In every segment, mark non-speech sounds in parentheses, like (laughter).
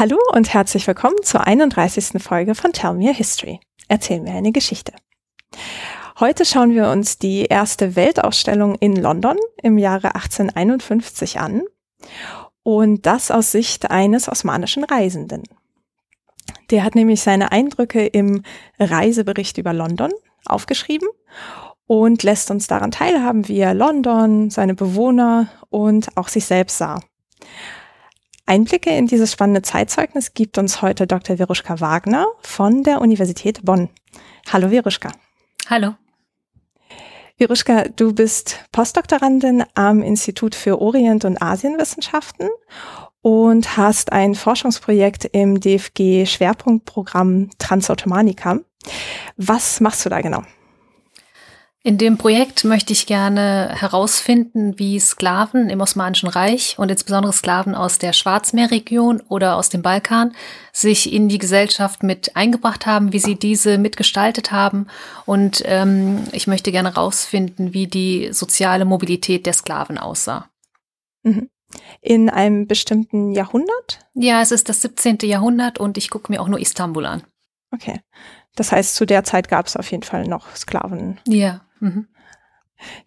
Hallo und herzlich willkommen zur 31. Folge von Tell Me a History. Erzähl mir eine Geschichte. Heute schauen wir uns die erste Weltausstellung in London im Jahre 1851 an und das aus Sicht eines osmanischen Reisenden. Der hat nämlich seine Eindrücke im Reisebericht über London aufgeschrieben und lässt uns daran teilhaben, wie er London, seine Bewohner und auch sich selbst sah. Einblicke in dieses spannende Zeitzeugnis gibt uns heute Dr. Veruschka Wagner von der Universität Bonn. Hallo Veruschka. Hallo. Veruschka, du bist Postdoktorandin am Institut für Orient- und Asienwissenschaften und hast ein Forschungsprojekt im DFG Schwerpunktprogramm Transautomanica. Was machst du da genau? In dem Projekt möchte ich gerne herausfinden, wie Sklaven im Osmanischen Reich und insbesondere Sklaven aus der Schwarzmeerregion oder aus dem Balkan sich in die Gesellschaft mit eingebracht haben, wie sie diese mitgestaltet haben. Und ähm, ich möchte gerne herausfinden, wie die soziale Mobilität der Sklaven aussah. Mhm. In einem bestimmten Jahrhundert? Ja, es ist das 17. Jahrhundert und ich gucke mir auch nur Istanbul an. Okay. Das heißt, zu der Zeit gab es auf jeden Fall noch Sklaven. Ja. Mhm.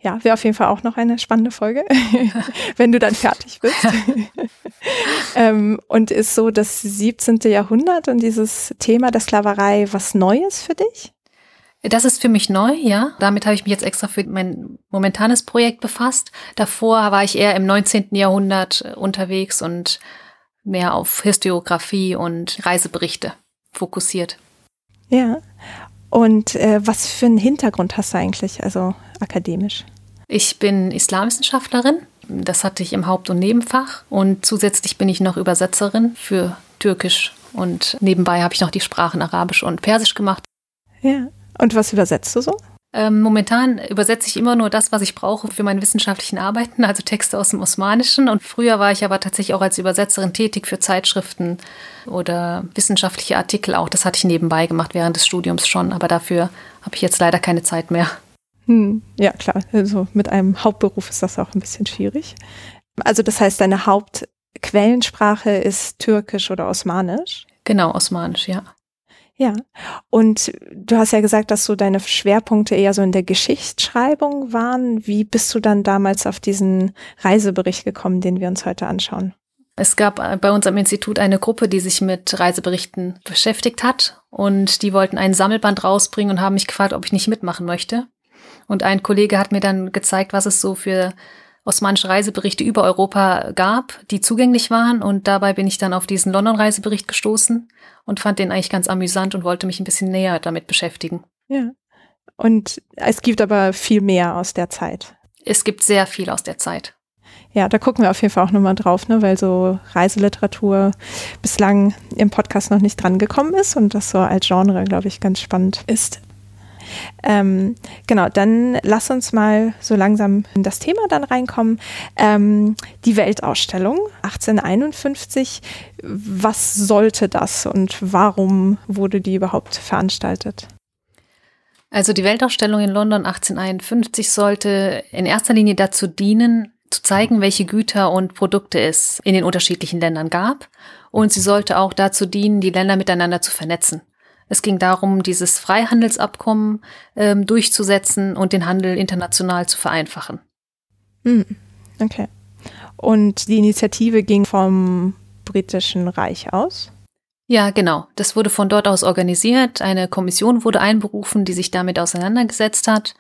Ja, wäre auf jeden Fall auch noch eine spannende Folge, (laughs) wenn du dann fertig bist. (laughs) ähm, und ist so das 17. Jahrhundert und dieses Thema der Sklaverei was Neues für dich? Das ist für mich neu, ja. Damit habe ich mich jetzt extra für mein momentanes Projekt befasst. Davor war ich eher im 19. Jahrhundert unterwegs und mehr auf Historiografie und Reiseberichte fokussiert. Ja. Und äh, was für einen Hintergrund hast du eigentlich, also akademisch? Ich bin Islamwissenschaftlerin. Das hatte ich im Haupt- und Nebenfach. Und zusätzlich bin ich noch Übersetzerin für Türkisch. Und nebenbei habe ich noch die Sprachen Arabisch und Persisch gemacht. Ja. Und was übersetzt du so? Ähm, momentan übersetze ich immer nur das, was ich brauche für meine wissenschaftlichen Arbeiten, also Texte aus dem Osmanischen. Und früher war ich aber tatsächlich auch als Übersetzerin tätig für Zeitschriften oder wissenschaftliche Artikel auch. Das hatte ich nebenbei gemacht während des Studiums schon, aber dafür habe ich jetzt leider keine Zeit mehr. Hm, ja, klar. Also mit einem Hauptberuf ist das auch ein bisschen schwierig. Also das heißt, deine Hauptquellensprache ist Türkisch oder Osmanisch? Genau, Osmanisch, ja. Ja, und du hast ja gesagt, dass so deine Schwerpunkte eher so in der Geschichtsschreibung waren. Wie bist du dann damals auf diesen Reisebericht gekommen, den wir uns heute anschauen? Es gab bei uns am Institut eine Gruppe, die sich mit Reiseberichten beschäftigt hat und die wollten einen Sammelband rausbringen und haben mich gefragt, ob ich nicht mitmachen möchte. Und ein Kollege hat mir dann gezeigt, was es so für osmanische Reiseberichte über Europa gab, die zugänglich waren. Und dabei bin ich dann auf diesen London-Reisebericht gestoßen und fand den eigentlich ganz amüsant und wollte mich ein bisschen näher damit beschäftigen. Ja. Und es gibt aber viel mehr aus der Zeit. Es gibt sehr viel aus der Zeit. Ja, da gucken wir auf jeden Fall auch nochmal drauf, ne, weil so Reiseliteratur bislang im Podcast noch nicht dran gekommen ist und das so als Genre, glaube ich, ganz spannend ist. Ähm, genau, dann lass uns mal so langsam in das Thema dann reinkommen. Ähm, die Weltausstellung 1851, was sollte das und warum wurde die überhaupt veranstaltet? Also die Weltausstellung in London 1851 sollte in erster Linie dazu dienen, zu zeigen, welche Güter und Produkte es in den unterschiedlichen Ländern gab. Und sie sollte auch dazu dienen, die Länder miteinander zu vernetzen. Es ging darum, dieses Freihandelsabkommen ähm, durchzusetzen und den Handel international zu vereinfachen. Hm, okay. Und die Initiative ging vom britischen Reich aus? Ja, genau. Das wurde von dort aus organisiert. Eine Kommission wurde einberufen, die sich damit auseinandergesetzt hat.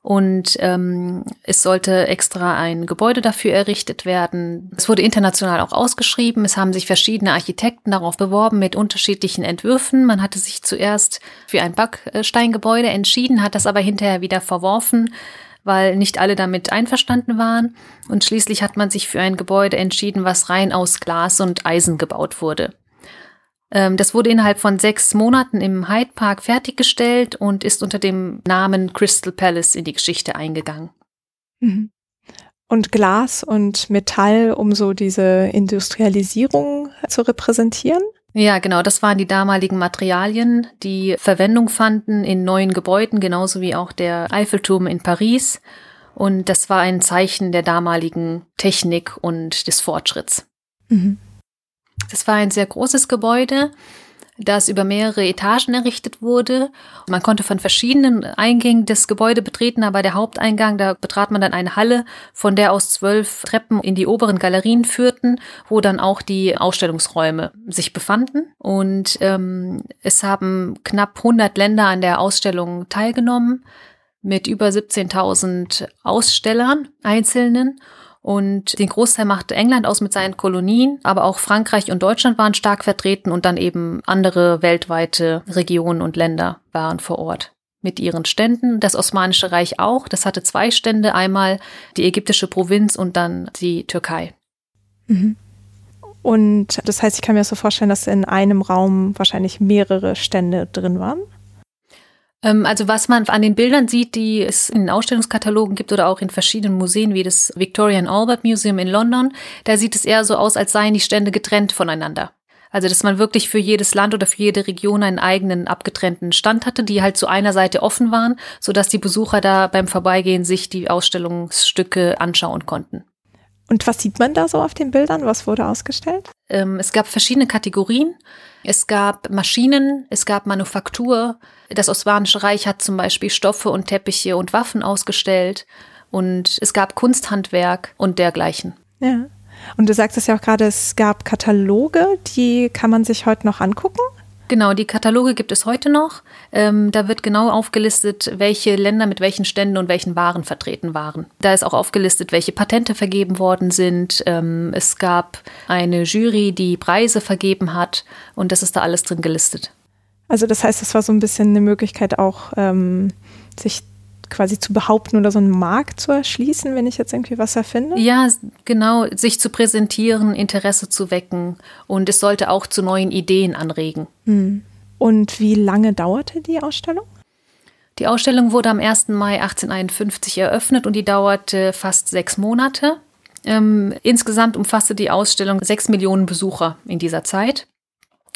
Und ähm, es sollte extra ein Gebäude dafür errichtet werden. Es wurde international auch ausgeschrieben. Es haben sich verschiedene Architekten darauf beworben mit unterschiedlichen Entwürfen. Man hatte sich zuerst für ein Backsteingebäude entschieden, hat das aber hinterher wieder verworfen, weil nicht alle damit einverstanden waren. Und schließlich hat man sich für ein Gebäude entschieden, was rein aus Glas und Eisen gebaut wurde. Ähm, das wurde innerhalb von sechs Monaten im Hyde Park fertiggestellt und ist unter dem Namen Crystal Palace in die Geschichte eingegangen. Mhm. Und Glas und Metall, um so diese Industrialisierung zu repräsentieren? Ja, genau, das waren die damaligen Materialien, die Verwendung fanden in neuen Gebäuden, genauso wie auch der Eiffelturm in Paris. Und das war ein Zeichen der damaligen Technik und des Fortschritts. Mhm. Das war ein sehr großes Gebäude das über mehrere Etagen errichtet wurde. Man konnte von verschiedenen Eingängen das Gebäude betreten, aber der Haupteingang, da betrat man dann eine Halle, von der aus zwölf Treppen in die oberen Galerien führten, wo dann auch die Ausstellungsräume sich befanden. Und ähm, es haben knapp 100 Länder an der Ausstellung teilgenommen mit über 17.000 Ausstellern, Einzelnen. Und den Großteil machte England aus mit seinen Kolonien, aber auch Frankreich und Deutschland waren stark vertreten und dann eben andere weltweite Regionen und Länder waren vor Ort mit ihren Ständen. Das Osmanische Reich auch. Das hatte zwei Stände. Einmal die ägyptische Provinz und dann die Türkei. Mhm. Und das heißt, ich kann mir so vorstellen, dass in einem Raum wahrscheinlich mehrere Stände drin waren. Ähm, also was man an den Bildern sieht, die es in den Ausstellungskatalogen gibt oder auch in verschiedenen Museen wie das Victoria and Albert Museum in London, da sieht es eher so aus, als seien die Stände getrennt voneinander. Also, dass man wirklich für jedes Land oder für jede Region einen eigenen abgetrennten Stand hatte, die halt zu einer Seite offen waren, sodass die Besucher da beim Vorbeigehen sich die Ausstellungsstücke anschauen konnten. Und was sieht man da so auf den Bildern? Was wurde ausgestellt? Ähm, es gab verschiedene Kategorien. Es gab Maschinen, es gab Manufaktur. Das Osmanische Reich hat zum Beispiel Stoffe und Teppiche und Waffen ausgestellt. Und es gab Kunsthandwerk und dergleichen. Ja. Und du sagtest ja auch gerade, es gab Kataloge, die kann man sich heute noch angucken? Genau, die Kataloge gibt es heute noch. Ähm, da wird genau aufgelistet, welche Länder mit welchen Ständen und welchen Waren vertreten waren. Da ist auch aufgelistet, welche Patente vergeben worden sind. Ähm, es gab eine Jury, die Preise vergeben hat und das ist da alles drin gelistet. Also das heißt, es war so ein bisschen eine Möglichkeit auch, ähm, sich quasi zu behaupten oder so einen Markt zu erschließen, wenn ich jetzt irgendwie was erfinde? Ja, genau, sich zu präsentieren, Interesse zu wecken und es sollte auch zu neuen Ideen anregen. Hm. Und wie lange dauerte die Ausstellung? Die Ausstellung wurde am 1. Mai 1851 eröffnet und die dauerte fast sechs Monate. Ähm, insgesamt umfasste die Ausstellung sechs Millionen Besucher in dieser Zeit.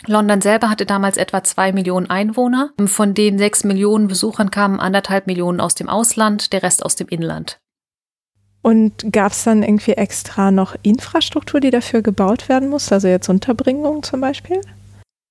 London selber hatte damals etwa zwei Millionen Einwohner. Von den sechs Millionen Besuchern kamen anderthalb Millionen aus dem Ausland, der Rest aus dem Inland. Und gab es dann irgendwie extra noch Infrastruktur, die dafür gebaut werden muss? Also jetzt Unterbringung zum Beispiel?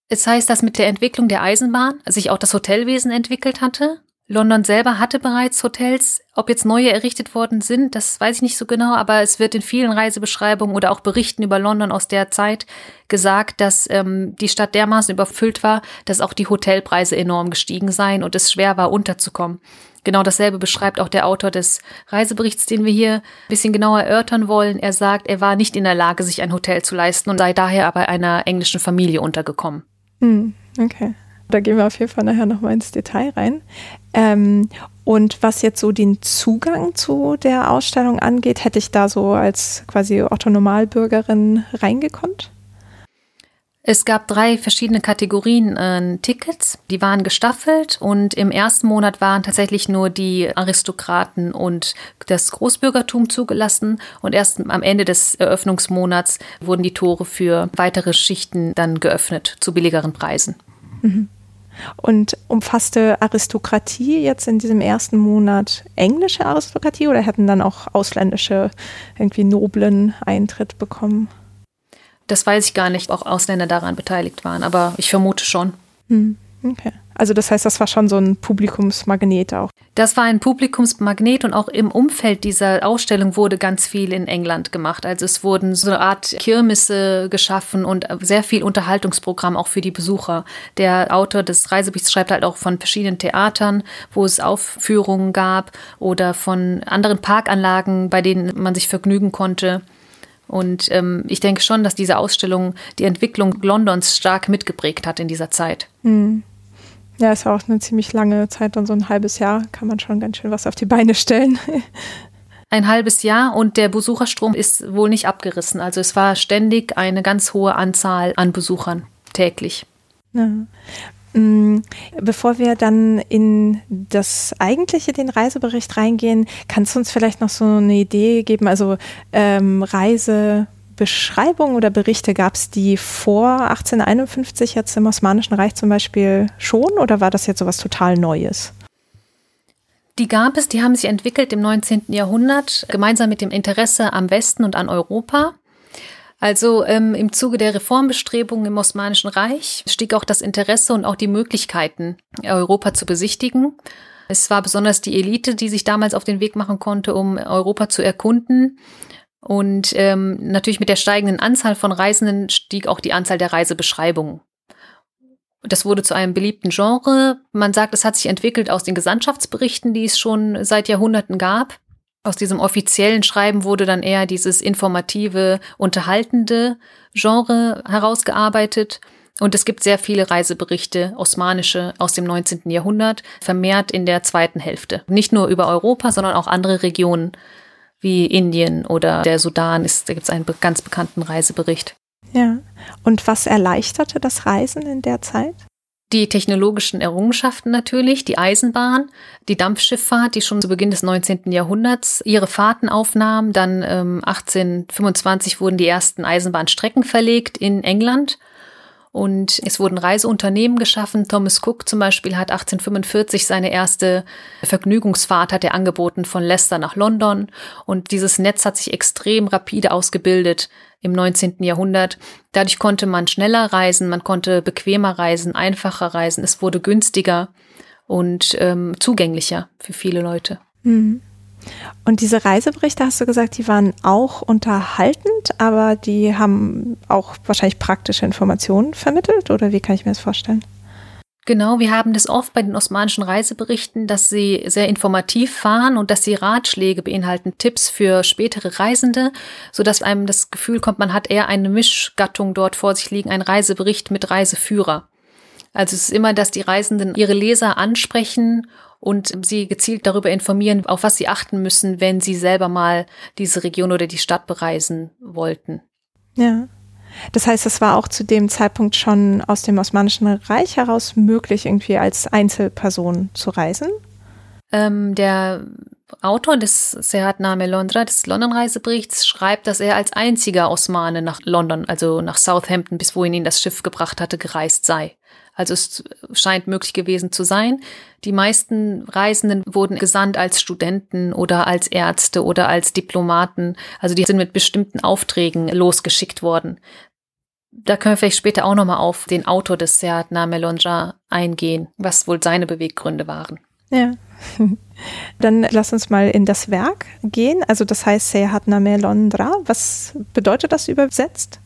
Es heißt, dass mit der Entwicklung der Eisenbahn sich auch das Hotelwesen entwickelt hatte. London selber hatte bereits Hotels. Ob jetzt neue errichtet worden sind, das weiß ich nicht so genau, aber es wird in vielen Reisebeschreibungen oder auch Berichten über London aus der Zeit gesagt, dass ähm, die Stadt dermaßen überfüllt war, dass auch die Hotelpreise enorm gestiegen seien und es schwer war, unterzukommen. Genau dasselbe beschreibt auch der Autor des Reiseberichts, den wir hier ein bisschen genauer erörtern wollen. Er sagt, er war nicht in der Lage, sich ein Hotel zu leisten und sei daher bei einer englischen Familie untergekommen. Hm, okay. Da gehen wir auf jeden Fall nachher nochmal ins Detail rein. Ähm, und was jetzt so den Zugang zu der Ausstellung angeht, hätte ich da so als quasi Otto-Normalbürgerin reingekonnt? Es gab drei verschiedene Kategorien äh, Tickets, die waren gestaffelt und im ersten Monat waren tatsächlich nur die Aristokraten und das Großbürgertum zugelassen und erst am Ende des Eröffnungsmonats wurden die Tore für weitere Schichten dann geöffnet zu billigeren Preisen. Mhm. Und umfasste Aristokratie jetzt in diesem ersten Monat englische Aristokratie oder hätten dann auch ausländische irgendwie noblen Eintritt bekommen? Das weiß ich gar nicht, ob auch Ausländer daran beteiligt waren, aber ich vermute schon. Hm, okay. Also das heißt, das war schon so ein Publikumsmagnet auch. Das war ein Publikumsmagnet und auch im Umfeld dieser Ausstellung wurde ganz viel in England gemacht. Also es wurden so eine Art Kirmesse geschaffen und sehr viel Unterhaltungsprogramm auch für die Besucher. Der Autor des Reiseberichts schreibt halt auch von verschiedenen Theatern, wo es Aufführungen gab oder von anderen Parkanlagen, bei denen man sich vergnügen konnte. Und ähm, ich denke schon, dass diese Ausstellung die Entwicklung Londons stark mitgeprägt hat in dieser Zeit. Mhm. Ja, ist auch eine ziemlich lange Zeit, dann so ein halbes Jahr kann man schon ganz schön was auf die Beine stellen. (laughs) ein halbes Jahr und der Besucherstrom ist wohl nicht abgerissen. Also es war ständig eine ganz hohe Anzahl an Besuchern täglich. Ja. Mm, bevor wir dann in das eigentliche, den Reisebericht reingehen, kannst du uns vielleicht noch so eine Idee geben? Also ähm, Reise Beschreibungen oder Berichte gab es die vor 1851 jetzt im Osmanischen Reich zum Beispiel schon oder war das jetzt so was total Neues? Die gab es, die haben sich entwickelt im 19. Jahrhundert, gemeinsam mit dem Interesse am Westen und an Europa. Also ähm, im Zuge der Reformbestrebungen im Osmanischen Reich stieg auch das Interesse und auch die Möglichkeiten, Europa zu besichtigen. Es war besonders die Elite, die sich damals auf den Weg machen konnte, um Europa zu erkunden. Und ähm, natürlich mit der steigenden Anzahl von Reisenden stieg auch die Anzahl der Reisebeschreibungen. Das wurde zu einem beliebten Genre. Man sagt, es hat sich entwickelt aus den Gesandtschaftsberichten, die es schon seit Jahrhunderten gab. Aus diesem offiziellen Schreiben wurde dann eher dieses informative, unterhaltende Genre herausgearbeitet. Und es gibt sehr viele Reiseberichte, osmanische, aus dem 19. Jahrhundert, vermehrt in der zweiten Hälfte. Nicht nur über Europa, sondern auch andere Regionen wie Indien oder der Sudan. Ist, da gibt es einen ganz bekannten Reisebericht. Ja. Und was erleichterte das Reisen in der Zeit? Die technologischen Errungenschaften natürlich, die Eisenbahn, die Dampfschifffahrt, die schon zu Beginn des 19. Jahrhunderts ihre Fahrten aufnahm. Dann ähm, 1825 wurden die ersten Eisenbahnstrecken verlegt in England. Und es wurden Reiseunternehmen geschaffen. Thomas Cook zum Beispiel hat 1845 seine erste Vergnügungsfahrt hat er angeboten von Leicester nach London. Und dieses Netz hat sich extrem rapide ausgebildet im 19. Jahrhundert. Dadurch konnte man schneller reisen, man konnte bequemer reisen, einfacher reisen. Es wurde günstiger und ähm, zugänglicher für viele Leute. Mhm. Und diese Reiseberichte, hast du gesagt, die waren auch unterhaltend, aber die haben auch wahrscheinlich praktische Informationen vermittelt oder wie kann ich mir das vorstellen? Genau, wir haben das oft bei den osmanischen Reiseberichten, dass sie sehr informativ fahren und dass sie Ratschläge beinhalten, Tipps für spätere Reisende, so dass einem das Gefühl kommt, man hat eher eine Mischgattung dort vor sich liegen, ein Reisebericht mit Reiseführer. Also es ist immer, dass die Reisenden ihre Leser ansprechen und sie gezielt darüber informieren, auf was sie achten müssen, wenn sie selber mal diese Region oder die Stadt bereisen wollten. Ja. Das heißt, es war auch zu dem Zeitpunkt schon aus dem Osmanischen Reich heraus möglich, irgendwie als Einzelperson zu reisen? Ähm, der Autor des Sehat Name Londra, des London-Reiseberichts, schreibt, dass er als einziger Osmane nach London, also nach Southampton, bis wohin ihn das Schiff gebracht hatte, gereist sei. Also es scheint möglich gewesen zu sein. Die meisten Reisenden wurden gesandt als Studenten oder als Ärzte oder als Diplomaten. Also die sind mit bestimmten Aufträgen losgeschickt worden. Da können wir vielleicht später auch nochmal auf den Autor des Seat Melonja eingehen, was wohl seine Beweggründe waren. Ja. (laughs) Dann lass uns mal in das Werk gehen. Also das heißt Seat Name Londra. Was bedeutet das übersetzt?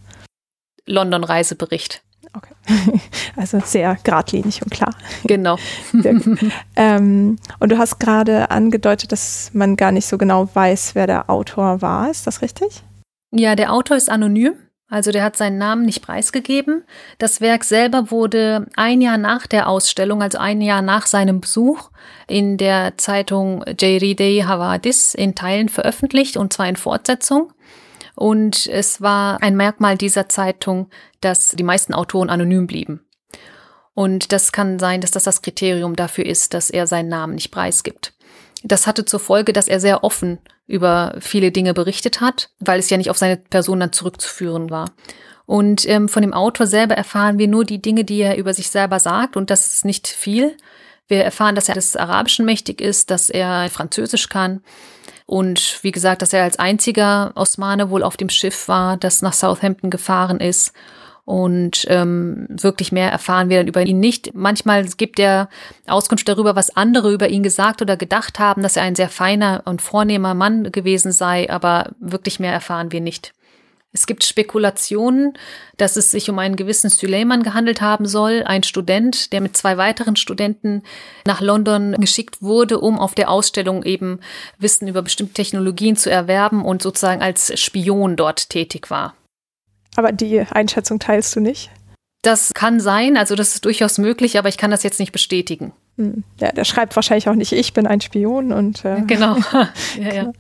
London-Reisebericht. Okay. (laughs) Also sehr geradlinig und klar. Genau. (laughs) ähm, und du hast gerade angedeutet, dass man gar nicht so genau weiß, wer der Autor war. Ist das richtig? Ja, der Autor ist anonym. Also der hat seinen Namen nicht preisgegeben. Das Werk selber wurde ein Jahr nach der Ausstellung, also ein Jahr nach seinem Besuch, in der Zeitung Jairide Havadis in Teilen veröffentlicht, und zwar in Fortsetzung. Und es war ein Merkmal dieser Zeitung, dass die meisten Autoren anonym blieben. Und das kann sein, dass das das Kriterium dafür ist, dass er seinen Namen nicht preisgibt. Das hatte zur Folge, dass er sehr offen über viele Dinge berichtet hat, weil es ja nicht auf seine Person dann zurückzuführen war. Und ähm, von dem Autor selber erfahren wir nur die Dinge, die er über sich selber sagt, und das ist nicht viel. Wir erfahren, dass er des Arabischen mächtig ist, dass er Französisch kann und wie gesagt, dass er als einziger Osmane wohl auf dem Schiff war, das nach Southampton gefahren ist. Und ähm, wirklich mehr erfahren wir dann über ihn nicht. Manchmal gibt er Auskunft darüber, was andere über ihn gesagt oder gedacht haben, dass er ein sehr feiner und vornehmer Mann gewesen sei, aber wirklich mehr erfahren wir nicht. Es gibt Spekulationen, dass es sich um einen gewissen Suleiman gehandelt haben soll, ein Student, der mit zwei weiteren Studenten nach London geschickt wurde, um auf der Ausstellung eben Wissen über bestimmte Technologien zu erwerben und sozusagen als Spion dort tätig war. Aber die Einschätzung teilst du nicht? Das kann sein, also das ist durchaus möglich, aber ich kann das jetzt nicht bestätigen. Hm. Ja, der schreibt wahrscheinlich auch nicht, ich bin ein Spion und äh, genau. (laughs) ja, ja.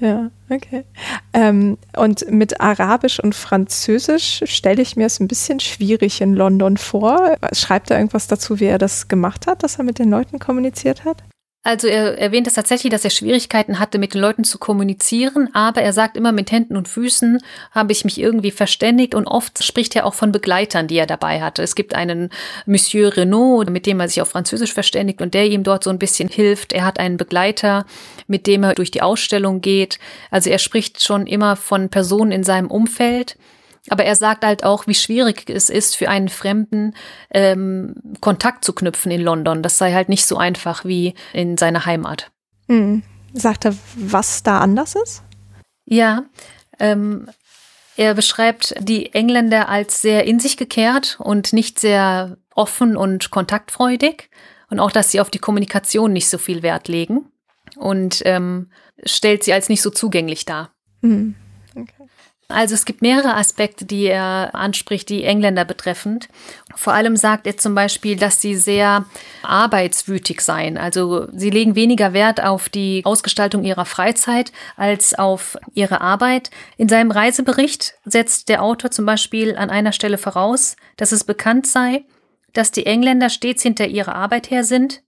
ja, okay. Ähm, und mit Arabisch und Französisch stelle ich mir es ein bisschen schwierig in London vor. Schreibt er irgendwas dazu, wie er das gemacht hat, dass er mit den Leuten kommuniziert hat? Also er erwähnt es tatsächlich, dass er Schwierigkeiten hatte, mit den Leuten zu kommunizieren, aber er sagt immer, mit Händen und Füßen habe ich mich irgendwie verständigt und oft spricht er auch von Begleitern, die er dabei hatte. Es gibt einen Monsieur Renault, mit dem er sich auf Französisch verständigt und der ihm dort so ein bisschen hilft. Er hat einen Begleiter, mit dem er durch die Ausstellung geht. Also er spricht schon immer von Personen in seinem Umfeld. Aber er sagt halt auch, wie schwierig es ist, für einen Fremden ähm, Kontakt zu knüpfen in London. Das sei halt nicht so einfach wie in seiner Heimat. Mhm. Sagt er, was da anders ist? Ja, ähm, er beschreibt die Engländer als sehr in sich gekehrt und nicht sehr offen und kontaktfreudig und auch, dass sie auf die Kommunikation nicht so viel Wert legen und ähm, stellt sie als nicht so zugänglich dar. Mhm. Also es gibt mehrere Aspekte, die er anspricht, die Engländer betreffend. Vor allem sagt er zum Beispiel, dass sie sehr arbeitswütig seien. Also sie legen weniger Wert auf die Ausgestaltung ihrer Freizeit als auf ihre Arbeit. In seinem Reisebericht setzt der Autor zum Beispiel an einer Stelle voraus, dass es bekannt sei, dass die Engländer stets hinter ihrer Arbeit her sind,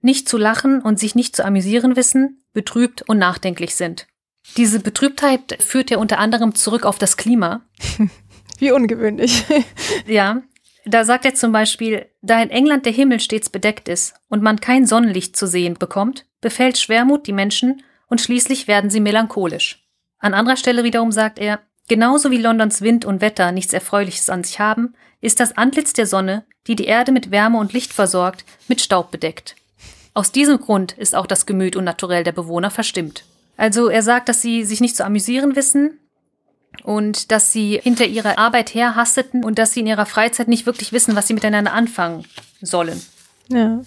nicht zu lachen und sich nicht zu amüsieren wissen, betrübt und nachdenklich sind. Diese Betrübtheit führt ja unter anderem zurück auf das Klima. (laughs) Wie ungewöhnlich. (laughs) ja, da sagt er zum Beispiel, da in England der Himmel stets bedeckt ist und man kein Sonnenlicht zu sehen bekommt, befällt Schwermut die Menschen und schließlich werden sie melancholisch. An anderer Stelle wiederum sagt er, genauso wie Londons Wind und Wetter nichts Erfreuliches an sich haben, ist das Antlitz der Sonne, die die Erde mit Wärme und Licht versorgt, mit Staub bedeckt. Aus diesem Grund ist auch das Gemüt und Naturell der Bewohner verstimmt. Also er sagt, dass sie sich nicht zu amüsieren wissen und dass sie hinter ihrer Arbeit herhasteten und dass sie in ihrer Freizeit nicht wirklich wissen, was sie miteinander anfangen sollen. Ja.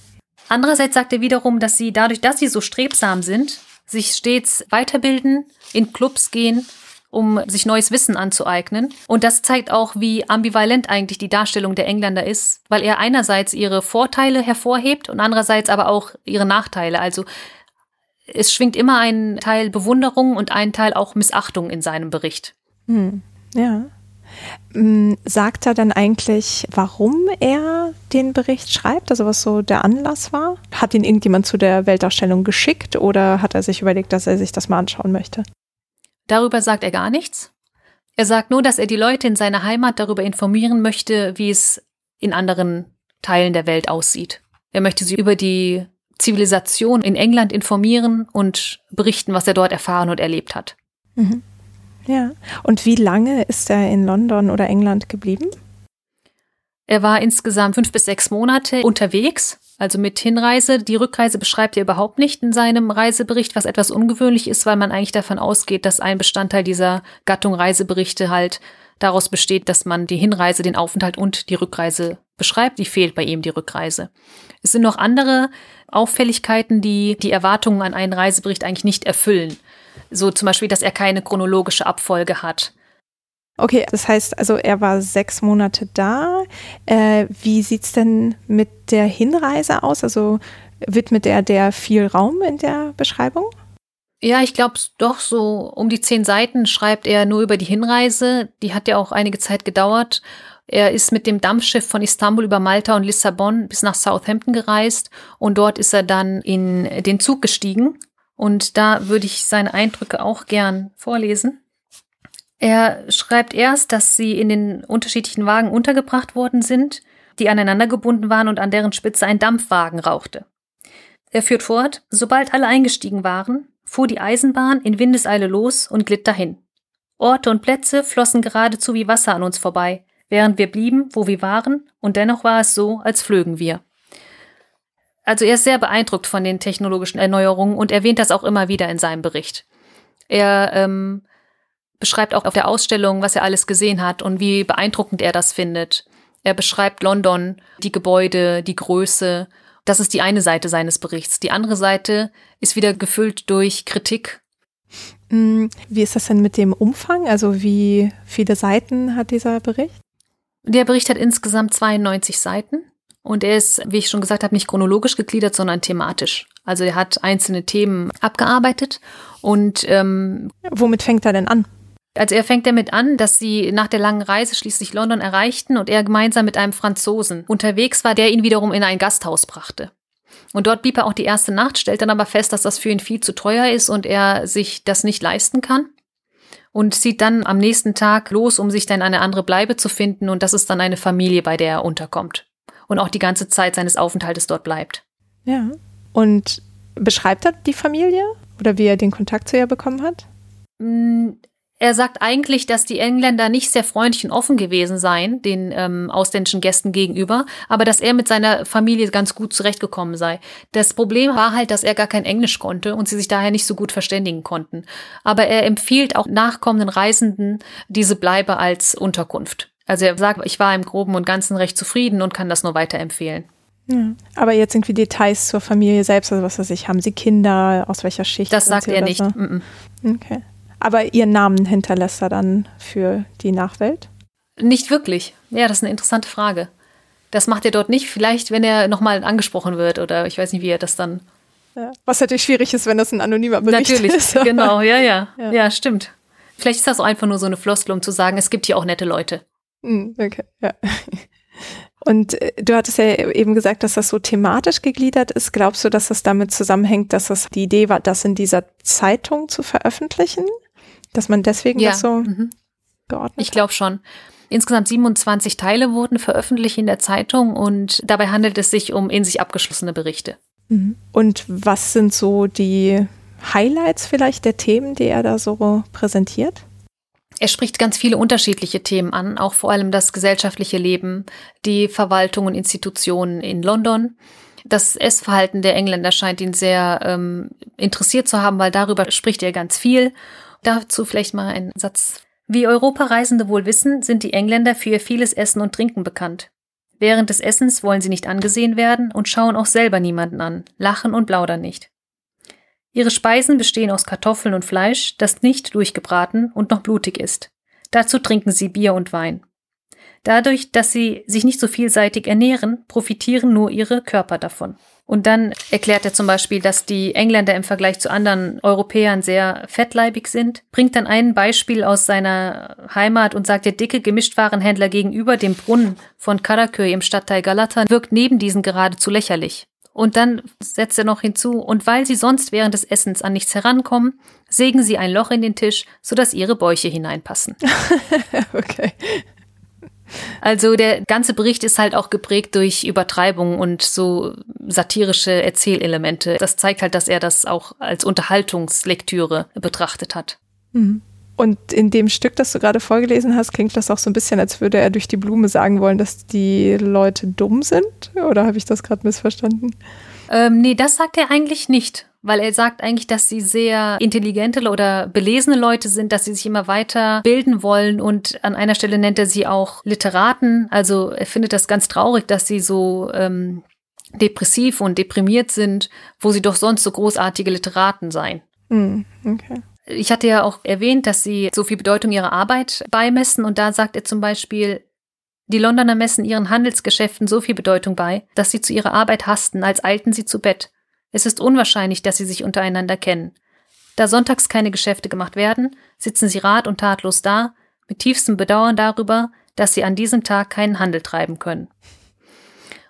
Andererseits sagt er wiederum, dass sie dadurch, dass sie so strebsam sind, sich stets weiterbilden, in Clubs gehen, um sich neues Wissen anzueignen. Und das zeigt auch, wie ambivalent eigentlich die Darstellung der Engländer ist, weil er einerseits ihre Vorteile hervorhebt und andererseits aber auch ihre Nachteile. Also es schwingt immer ein Teil Bewunderung und ein Teil auch Missachtung in seinem Bericht. Hm, ja. Hm, sagt er dann eigentlich, warum er den Bericht schreibt, also was so der Anlass war? Hat ihn irgendjemand zu der Weltausstellung geschickt oder hat er sich überlegt, dass er sich das mal anschauen möchte? Darüber sagt er gar nichts. Er sagt nur, dass er die Leute in seiner Heimat darüber informieren möchte, wie es in anderen Teilen der Welt aussieht. Er möchte sie über die Zivilisation in England informieren und berichten, was er dort erfahren und erlebt hat. Mhm. Ja. Und wie lange ist er in London oder England geblieben? Er war insgesamt fünf bis sechs Monate unterwegs, also mit Hinreise. Die Rückreise beschreibt er überhaupt nicht in seinem Reisebericht, was etwas ungewöhnlich ist, weil man eigentlich davon ausgeht, dass ein Bestandteil dieser Gattung Reiseberichte halt daraus besteht, dass man die Hinreise, den Aufenthalt und die Rückreise beschreibt. Die fehlt bei ihm die Rückreise. Es sind noch andere Auffälligkeiten, die die Erwartungen an einen Reisebericht eigentlich nicht erfüllen. So zum Beispiel, dass er keine chronologische Abfolge hat. Okay, das heißt also, er war sechs Monate da. Äh, wie es denn mit der Hinreise aus? Also widmet er der viel Raum in der Beschreibung? Ja, ich glaube doch, so um die zehn Seiten schreibt er nur über die Hinreise. Die hat ja auch einige Zeit gedauert. Er ist mit dem Dampfschiff von Istanbul über Malta und Lissabon bis nach Southampton gereist und dort ist er dann in den Zug gestiegen. Und da würde ich seine Eindrücke auch gern vorlesen. Er schreibt erst, dass sie in den unterschiedlichen Wagen untergebracht worden sind, die aneinander gebunden waren und an deren Spitze ein Dampfwagen rauchte. Er führt fort, sobald alle eingestiegen waren, fuhr die Eisenbahn in Windeseile los und glitt dahin. Orte und Plätze flossen geradezu wie Wasser an uns vorbei, während wir blieben, wo wir waren, und dennoch war es so, als flögen wir. Also er ist sehr beeindruckt von den technologischen Erneuerungen und erwähnt das auch immer wieder in seinem Bericht. Er ähm, beschreibt auch auf der Ausstellung, was er alles gesehen hat und wie beeindruckend er das findet. Er beschreibt London, die Gebäude, die Größe. Das ist die eine Seite seines Berichts. Die andere Seite ist wieder gefüllt durch Kritik. Mm, wie ist das denn mit dem Umfang? Also wie viele Seiten hat dieser Bericht? Der Bericht hat insgesamt 92 Seiten und er ist, wie ich schon gesagt habe, nicht chronologisch gegliedert, sondern thematisch. Also er hat einzelne Themen abgearbeitet und ähm, womit fängt er denn an? Also er fängt damit an, dass sie nach der langen Reise schließlich London erreichten und er gemeinsam mit einem Franzosen unterwegs war, der ihn wiederum in ein Gasthaus brachte. Und dort blieb er auch die erste Nacht, stellt dann aber fest, dass das für ihn viel zu teuer ist und er sich das nicht leisten kann und zieht dann am nächsten Tag los, um sich dann eine andere Bleibe zu finden. Und das ist dann eine Familie, bei der er unterkommt. Und auch die ganze Zeit seines Aufenthaltes dort bleibt. Ja. Und beschreibt er die Familie oder wie er den Kontakt zu ihr bekommen hat? Er sagt eigentlich, dass die Engländer nicht sehr freundlich und offen gewesen seien, den ähm, ausländischen Gästen gegenüber, aber dass er mit seiner Familie ganz gut zurechtgekommen sei. Das Problem war halt, dass er gar kein Englisch konnte und sie sich daher nicht so gut verständigen konnten. Aber er empfiehlt auch nachkommenden Reisenden diese Bleibe als Unterkunft. Also er sagt, ich war im Groben und Ganzen recht zufrieden und kann das nur weiterempfehlen. Ja. Aber jetzt irgendwie Details zur Familie selbst, also was weiß ich, haben sie Kinder, aus welcher Schicht? Das sagt er nicht. So? Mm -mm. Okay. Aber ihren Namen hinterlässt er dann für die Nachwelt? Nicht wirklich. Ja, das ist eine interessante Frage. Das macht er dort nicht. Vielleicht, wenn er nochmal angesprochen wird oder ich weiß nicht, wie er das dann. Ja. Was natürlich schwierig ist, wenn das ein anonymer Bericht natürlich, ist. Natürlich, genau, ja, ja, ja. Ja, stimmt. Vielleicht ist das auch einfach nur so eine Floskel, um zu sagen, es gibt hier auch nette Leute. Hm, okay, ja. (laughs) Und äh, du hattest ja eben gesagt, dass das so thematisch gegliedert ist. Glaubst du, dass das damit zusammenhängt, dass das die Idee war, das in dieser Zeitung zu veröffentlichen? Dass man deswegen ja. das so mhm. geordnet Ich glaube schon. Insgesamt 27 Teile wurden veröffentlicht in der Zeitung und dabei handelt es sich um in sich abgeschlossene Berichte. Mhm. Und was sind so die Highlights vielleicht der Themen, die er da so präsentiert? Er spricht ganz viele unterschiedliche Themen an, auch vor allem das gesellschaftliche Leben, die Verwaltung und Institutionen in London. Das Essverhalten der Engländer scheint ihn sehr ähm, interessiert zu haben, weil darüber spricht er ganz viel. Dazu vielleicht mal ein Satz. Wie Europareisende wohl wissen, sind die Engländer für ihr vieles Essen und Trinken bekannt. Während des Essens wollen sie nicht angesehen werden und schauen auch selber niemanden an, lachen und plaudern nicht. Ihre Speisen bestehen aus Kartoffeln und Fleisch, das nicht durchgebraten und noch blutig ist. Dazu trinken sie Bier und Wein. Dadurch, dass sie sich nicht so vielseitig ernähren, profitieren nur ihre Körper davon. Und dann erklärt er zum Beispiel, dass die Engländer im Vergleich zu anderen Europäern sehr fettleibig sind, bringt dann ein Beispiel aus seiner Heimat und sagt, der dicke Gemischtwarenhändler gegenüber dem Brunnen von Karaköy im Stadtteil Galata wirkt neben diesen geradezu lächerlich. Und dann setzt er noch hinzu, und weil sie sonst während des Essens an nichts herankommen, sägen sie ein Loch in den Tisch, sodass ihre Bäuche hineinpassen. (laughs) okay. Also der ganze Bericht ist halt auch geprägt durch Übertreibung und so satirische Erzählelemente. Das zeigt halt, dass er das auch als Unterhaltungslektüre betrachtet hat. Mhm. Und in dem Stück, das du gerade vorgelesen hast, klingt das auch so ein bisschen, als würde er durch die Blume sagen wollen, dass die Leute dumm sind. Oder habe ich das gerade missverstanden? Ähm, nee, das sagt er eigentlich nicht weil er sagt eigentlich, dass sie sehr intelligente oder belesene Leute sind, dass sie sich immer weiter bilden wollen und an einer Stelle nennt er sie auch Literaten. Also er findet das ganz traurig, dass sie so ähm, depressiv und deprimiert sind, wo sie doch sonst so großartige Literaten seien. Mm, okay. Ich hatte ja auch erwähnt, dass sie so viel Bedeutung ihrer Arbeit beimessen und da sagt er zum Beispiel, die Londoner messen ihren Handelsgeschäften so viel Bedeutung bei, dass sie zu ihrer Arbeit hasten, als eilten sie zu Bett. Es ist unwahrscheinlich, dass sie sich untereinander kennen. Da sonntags keine Geschäfte gemacht werden, sitzen sie rat und tatlos da, mit tiefstem Bedauern darüber, dass sie an diesem Tag keinen Handel treiben können.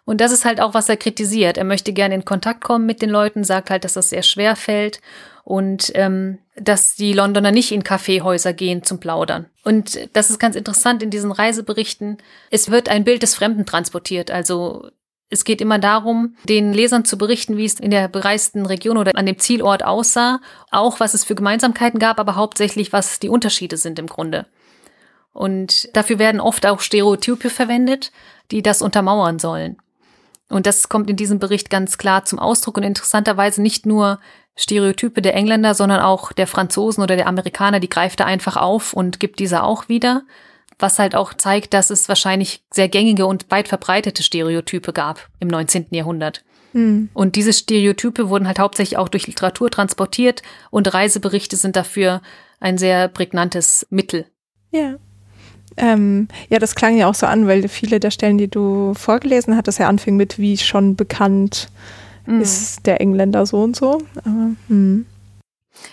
Und das ist halt auch, was er kritisiert. Er möchte gerne in Kontakt kommen mit den Leuten, sagt halt, dass das sehr schwer fällt und ähm, dass die Londoner nicht in Kaffeehäuser gehen zum Plaudern. Und das ist ganz interessant in diesen Reiseberichten. Es wird ein Bild des Fremden transportiert. Also es geht immer darum, den Lesern zu berichten, wie es in der bereisten Region oder an dem Zielort aussah, auch was es für Gemeinsamkeiten gab, aber hauptsächlich, was die Unterschiede sind im Grunde. Und dafür werden oft auch Stereotype verwendet, die das untermauern sollen. Und das kommt in diesem Bericht ganz klar zum Ausdruck und interessanterweise nicht nur Stereotype der Engländer, sondern auch der Franzosen oder der Amerikaner, die greift er einfach auf und gibt diese auch wieder was halt auch zeigt, dass es wahrscheinlich sehr gängige und weit verbreitete Stereotype gab im 19. Jahrhundert. Mhm. Und diese Stereotype wurden halt hauptsächlich auch durch Literatur transportiert und Reiseberichte sind dafür ein sehr prägnantes Mittel. Ja. Ähm, ja, das klang ja auch so an, weil viele der Stellen, die du vorgelesen hattest, ja anfingen mit, wie schon bekannt mhm. ist der Engländer so und so. Aber, hm.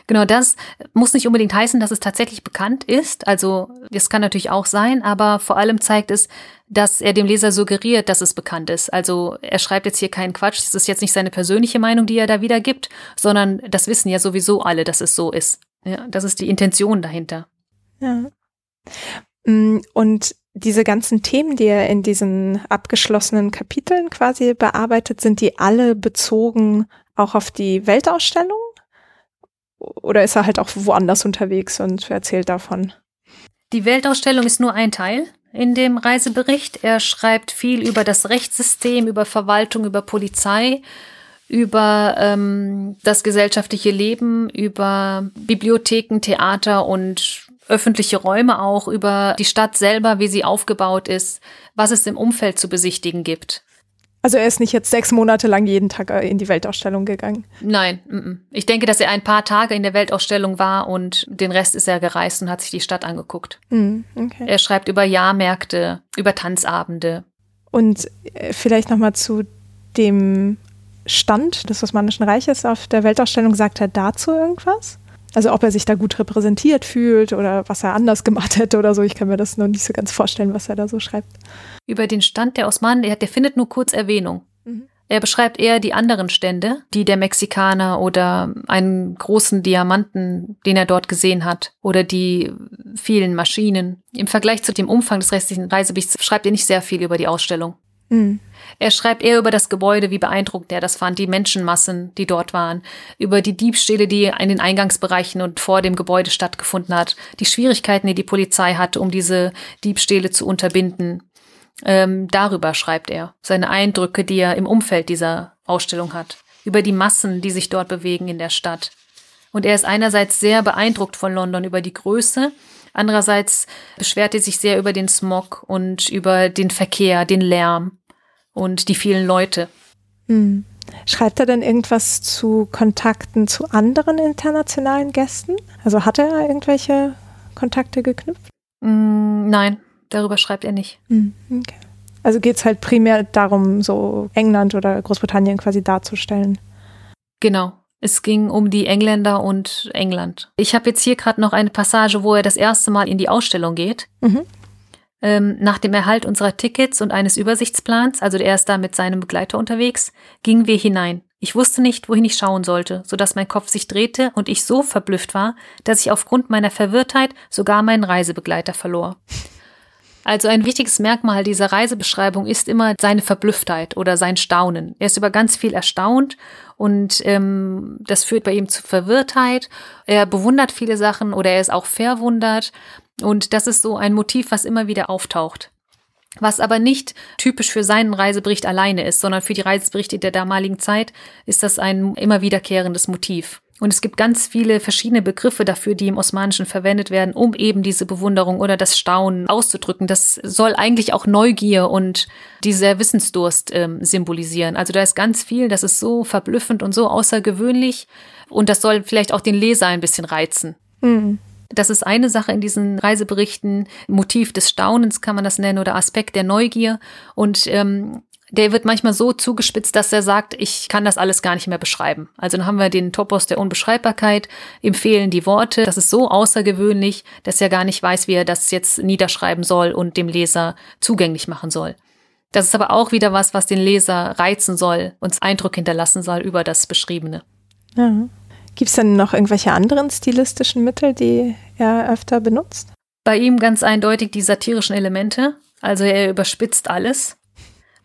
Genau, das muss nicht unbedingt heißen, dass es tatsächlich bekannt ist. Also, das kann natürlich auch sein, aber vor allem zeigt es, dass er dem Leser suggeriert, dass es bekannt ist. Also, er schreibt jetzt hier keinen Quatsch. Das ist jetzt nicht seine persönliche Meinung, die er da wiedergibt, sondern das wissen ja sowieso alle, dass es so ist. Ja, das ist die Intention dahinter. Ja. Mm, und diese ganzen Themen, die er in diesen abgeschlossenen Kapiteln quasi bearbeitet, sind die alle bezogen auch auf die Weltausstellung? Oder ist er halt auch woanders unterwegs und erzählt davon? Die Weltausstellung ist nur ein Teil in dem Reisebericht. Er schreibt viel über das Rechtssystem, über Verwaltung, über Polizei, über ähm, das gesellschaftliche Leben, über Bibliotheken, Theater und öffentliche Räume auch, über die Stadt selber, wie sie aufgebaut ist, was es im Umfeld zu besichtigen gibt. Also er ist nicht jetzt sechs Monate lang jeden Tag äh, in die Weltausstellung gegangen. Nein, ich denke, dass er ein paar Tage in der Weltausstellung war und den Rest ist er gereist und hat sich die Stadt angeguckt. Mm, okay. Er schreibt über Jahrmärkte, über Tanzabende. Und äh, vielleicht noch mal zu dem Stand des Osmanischen Reiches auf der Weltausstellung. Sagt er dazu irgendwas? Also ob er sich da gut repräsentiert fühlt oder was er anders gemacht (laughs) hätte oder so. Ich kann mir das noch nicht so ganz vorstellen, was er da so schreibt. Über den Stand der Osmanen, der, der findet nur kurz Erwähnung. Mhm. Er beschreibt eher die anderen Stände, die der Mexikaner oder einen großen Diamanten, den er dort gesehen hat, oder die vielen Maschinen. Im Vergleich zu dem Umfang des restlichen Reiseberichts schreibt er nicht sehr viel über die Ausstellung. Mhm. Er schreibt eher über das Gebäude, wie beeindruckend er das fand, die Menschenmassen, die dort waren, über die Diebstähle, die in den Eingangsbereichen und vor dem Gebäude stattgefunden hat, die Schwierigkeiten, die die Polizei hatte, um diese Diebstähle zu unterbinden. Ähm, darüber schreibt er seine Eindrücke, die er im Umfeld dieser Ausstellung hat, über die Massen, die sich dort bewegen in der Stadt. Und er ist einerseits sehr beeindruckt von London über die Größe, andererseits beschwert er sich sehr über den Smog und über den Verkehr, den Lärm und die vielen Leute. Hm. Schreibt er denn irgendwas zu Kontakten zu anderen internationalen Gästen? Also hat er irgendwelche Kontakte geknüpft? Mm, nein, darüber schreibt er nicht. Hm, okay. Also geht es halt primär darum, so England oder Großbritannien quasi darzustellen. Genau. Es ging um die Engländer und England. Ich habe jetzt hier gerade noch eine Passage, wo er das erste Mal in die Ausstellung geht. Mhm. Ähm, nach dem Erhalt unserer Tickets und eines Übersichtsplans, also er ist da mit seinem Begleiter unterwegs, gingen wir hinein. Ich wusste nicht, wohin ich schauen sollte, so dass mein Kopf sich drehte und ich so verblüfft war, dass ich aufgrund meiner Verwirrtheit sogar meinen Reisebegleiter verlor. Also ein wichtiges Merkmal dieser Reisebeschreibung ist immer seine Verblüfftheit oder sein Staunen. Er ist über ganz viel erstaunt und ähm, das führt bei ihm zu Verwirrtheit. Er bewundert viele Sachen oder er ist auch verwundert und das ist so ein Motiv, was immer wieder auftaucht. Was aber nicht typisch für seinen Reisebericht alleine ist, sondern für die Reiseberichte der damaligen Zeit ist das ein immer wiederkehrendes Motiv. Und es gibt ganz viele verschiedene Begriffe dafür, die im Osmanischen verwendet werden, um eben diese Bewunderung oder das Staunen auszudrücken. Das soll eigentlich auch Neugier und dieser Wissensdurst ähm, symbolisieren. Also da ist ganz viel, das ist so verblüffend und so außergewöhnlich. Und das soll vielleicht auch den Leser ein bisschen reizen. Mhm. Das ist eine Sache in diesen Reiseberichten. Motiv des Staunens kann man das nennen oder Aspekt der Neugier. Und ähm, der wird manchmal so zugespitzt, dass er sagt, ich kann das alles gar nicht mehr beschreiben. Also dann haben wir den Topos der Unbeschreibbarkeit, ihm fehlen die Worte. Das ist so außergewöhnlich, dass er gar nicht weiß, wie er das jetzt niederschreiben soll und dem Leser zugänglich machen soll. Das ist aber auch wieder was, was den Leser reizen soll, uns Eindruck hinterlassen soll über das Beschriebene. Ja. Gibt es denn noch irgendwelche anderen stilistischen Mittel, die er öfter benutzt? Bei ihm ganz eindeutig die satirischen Elemente. Also er überspitzt alles.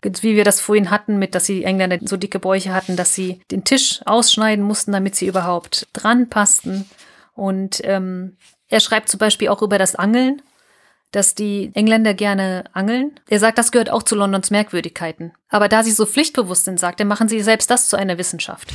Wie wir das vorhin hatten, mit dass die Engländer so dicke Bäuche hatten, dass sie den Tisch ausschneiden mussten, damit sie überhaupt dran passten. Und ähm, er schreibt zum Beispiel auch über das Angeln, dass die Engländer gerne angeln. Er sagt, das gehört auch zu Londons Merkwürdigkeiten. Aber da sie so pflichtbewusst sind, sagt er, machen sie selbst das zu einer Wissenschaft.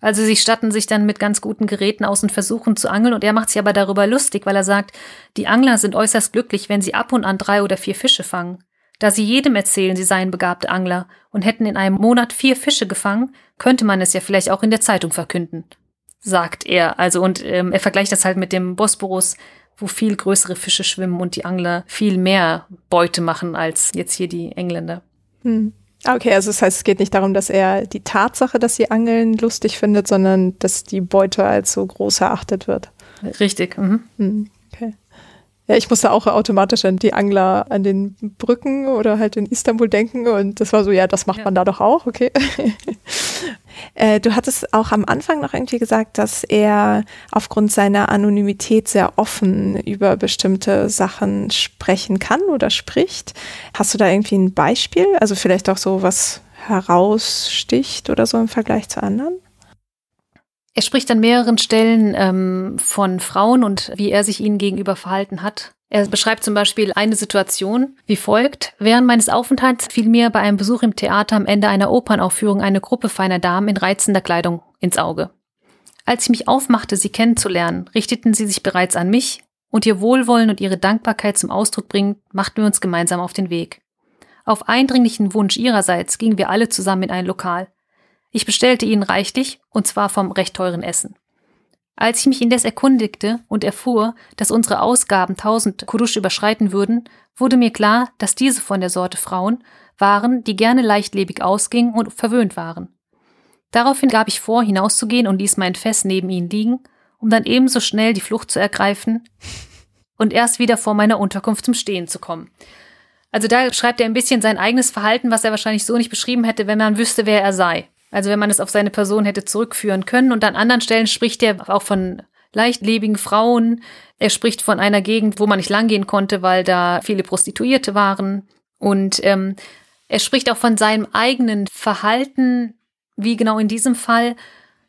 Also sie statten sich dann mit ganz guten Geräten aus und versuchen zu angeln und er macht sich aber darüber lustig, weil er sagt, die Angler sind äußerst glücklich, wenn sie ab und an drei oder vier Fische fangen. Da sie jedem erzählen, sie seien begabte Angler und hätten in einem Monat vier Fische gefangen, könnte man es ja vielleicht auch in der Zeitung verkünden, sagt er. Also und ähm, er vergleicht das halt mit dem Bosporus, wo viel größere Fische schwimmen und die Angler viel mehr Beute machen als jetzt hier die Engländer. Hm. Okay, also das heißt, es geht nicht darum, dass er die Tatsache, dass sie Angeln lustig findet, sondern dass die Beute als so groß erachtet wird. Richtig. Mhm. Hm. Ja, ich musste auch automatisch an die Angler an den Brücken oder halt in Istanbul denken und das war so, ja, das macht ja. man da doch auch, okay. (laughs) Äh, du hattest auch am Anfang noch irgendwie gesagt, dass er aufgrund seiner Anonymität sehr offen über bestimmte Sachen sprechen kann oder spricht. Hast du da irgendwie ein Beispiel? Also vielleicht auch so was heraussticht oder so im Vergleich zu anderen? Er spricht an mehreren Stellen ähm, von Frauen und wie er sich ihnen gegenüber verhalten hat. Er beschreibt zum Beispiel eine Situation wie folgt. Während meines Aufenthalts fiel mir bei einem Besuch im Theater am Ende einer Opernaufführung eine Gruppe feiner Damen in reizender Kleidung ins Auge. Als ich mich aufmachte, sie kennenzulernen, richteten sie sich bereits an mich und ihr Wohlwollen und ihre Dankbarkeit zum Ausdruck bringend, machten wir uns gemeinsam auf den Weg. Auf eindringlichen Wunsch ihrerseits gingen wir alle zusammen in ein Lokal. Ich bestellte ihnen reichlich, und zwar vom recht teuren Essen. Als ich mich indes erkundigte und erfuhr, dass unsere Ausgaben tausend Kurusch überschreiten würden, wurde mir klar, dass diese von der Sorte Frauen waren, die gerne leichtlebig ausgingen und verwöhnt waren. Daraufhin gab ich vor, hinauszugehen und ließ mein Fest neben ihnen liegen, um dann ebenso schnell die Flucht zu ergreifen und erst wieder vor meiner Unterkunft zum Stehen zu kommen. Also da schreibt er ein bisschen sein eigenes Verhalten, was er wahrscheinlich so nicht beschrieben hätte, wenn man wüsste, wer er sei. Also wenn man es auf seine Person hätte zurückführen können. Und an anderen Stellen spricht er auch von leichtlebigen Frauen. Er spricht von einer Gegend, wo man nicht langgehen konnte, weil da viele Prostituierte waren. Und ähm, er spricht auch von seinem eigenen Verhalten, wie genau in diesem Fall,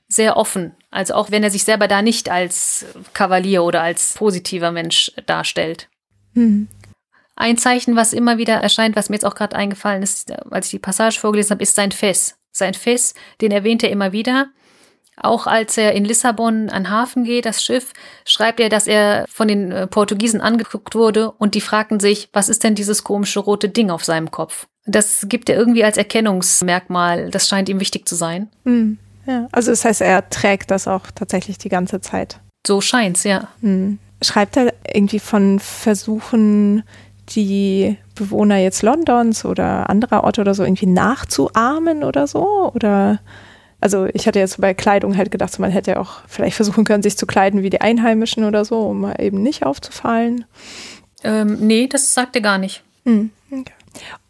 sehr offen. Also auch wenn er sich selber da nicht als Kavalier oder als positiver Mensch darstellt. Mhm. Ein Zeichen, was immer wieder erscheint, was mir jetzt auch gerade eingefallen ist, als ich die Passage vorgelesen habe, ist sein Fess sein Fest, den erwähnt er immer wieder. Auch als er in Lissabon an Hafen geht, das Schiff, schreibt er, dass er von den äh, Portugiesen angeguckt wurde und die fragten sich, was ist denn dieses komische rote Ding auf seinem Kopf? Das gibt er irgendwie als Erkennungsmerkmal. Das scheint ihm wichtig zu sein. Hm, ja, also das heißt, er trägt das auch tatsächlich die ganze Zeit. So scheint's, ja. Hm. Schreibt er irgendwie von Versuchen, die Bewohner jetzt Londons oder anderer Orte oder so irgendwie nachzuahmen oder so? Oder also ich hatte jetzt bei Kleidung halt gedacht, man hätte ja auch vielleicht versuchen können, sich zu kleiden wie die Einheimischen oder so, um eben nicht aufzufallen. Ähm, nee, das sagt er gar nicht. Hm, okay.